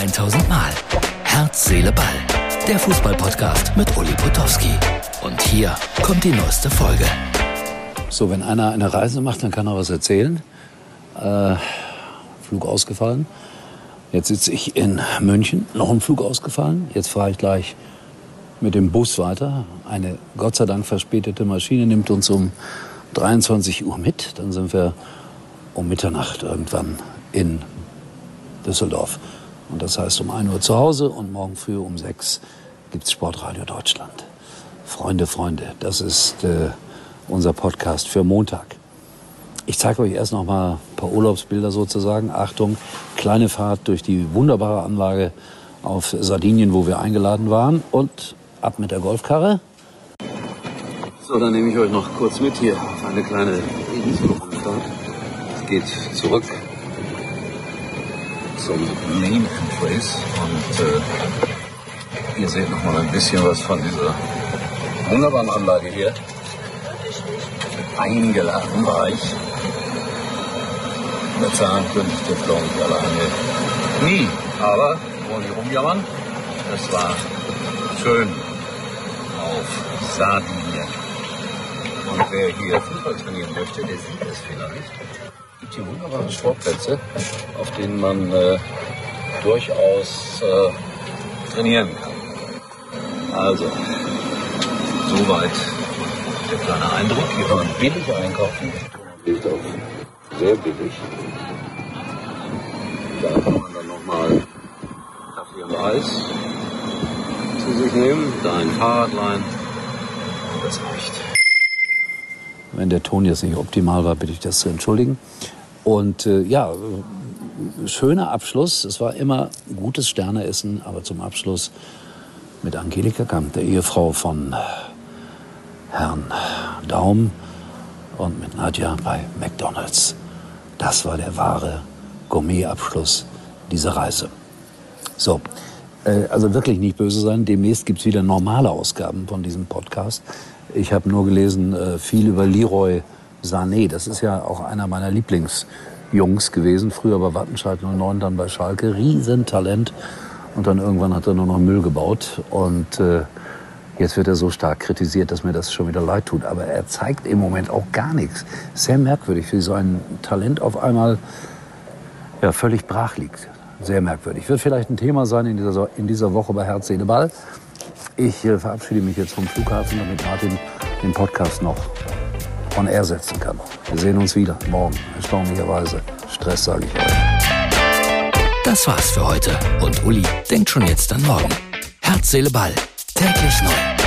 1000 Mal. Herz, Seele, Ball. Der Fußballpodcast mit Uli Potowski. Und hier kommt die neueste Folge. So, wenn einer eine Reise macht, dann kann er was erzählen. Äh, Flug ausgefallen. Jetzt sitze ich in München, noch ein Flug ausgefallen. Jetzt fahre ich gleich mit dem Bus weiter. Eine Gott sei Dank verspätete Maschine nimmt uns um 23 Uhr mit. Dann sind wir um Mitternacht irgendwann in Düsseldorf. Und das heißt um 1 Uhr zu Hause und morgen früh um 6 gibt es Sportradio Deutschland. Freunde, Freunde, das ist äh, unser Podcast für Montag. Ich zeige euch erst noch mal ein paar Urlaubsbilder sozusagen. Achtung, kleine Fahrt durch die wunderbare Anlage auf Sardinien, wo wir eingeladen waren. Und ab mit der Golfkarre. So, dann nehme ich euch noch kurz mit hier auf eine kleine Inselrundfahrt. Es geht zurück zum Main Entrace und äh, ihr seht noch mal ein bisschen was von dieser wunderbaren Anlage hier. Eingeladen war ich. Bezahlen könnte ich das glaube ich alleine nie. Aber wollen die rumjammern? Es war schön auf Sardinien. Und wer hier Fußball trainieren möchte, der sieht es vielleicht. Gibt hier wunderbare Sportplätze, auf denen man äh, durchaus äh, trainieren kann. Also, soweit der kleine Eindruck. Hier kann man billig einkaufen. Liegt auch sehr billig. Da kann man dann nochmal Kaffee und Eis zu sich nehmen, da ein Fahrrad leihen. Das reicht. Wenn der Ton jetzt nicht optimal war, bitte ich das zu entschuldigen. Und äh, ja, schöner Abschluss. Es war immer gutes Sterneessen, aber zum Abschluss mit Angelika Kamp, der Ehefrau von Herrn Daum und mit Nadja bei McDonald's. Das war der wahre Gourmet-Abschluss dieser Reise. So, äh, also wirklich nicht böse sein. Demnächst gibt es wieder normale Ausgaben von diesem Podcast. Ich habe nur gelesen, äh, viel über Leroy Sané. Das ist ja auch einer meiner Lieblingsjungs gewesen. Früher bei Wattenscheid 09, dann bei Schalke. Riesentalent. Und dann irgendwann hat er nur noch Müll gebaut. Und äh, jetzt wird er so stark kritisiert, dass mir das schon wieder leid tut. Aber er zeigt im Moment auch gar nichts. Sehr merkwürdig, wie so ein Talent auf einmal ja, völlig brach liegt. Sehr merkwürdig. Wird vielleicht ein Thema sein in dieser, in dieser Woche bei Herz, Seele, Ball. Ich äh, verabschiede mich jetzt vom Flughafen, damit Martin den Podcast noch on air setzen kann. Wir sehen uns wieder morgen, erstaunlicherweise. Stress, sage ich euch. Das war's für heute. Und Uli denkt schon jetzt an morgen. Herz, Seele, Ball. Täglich neu.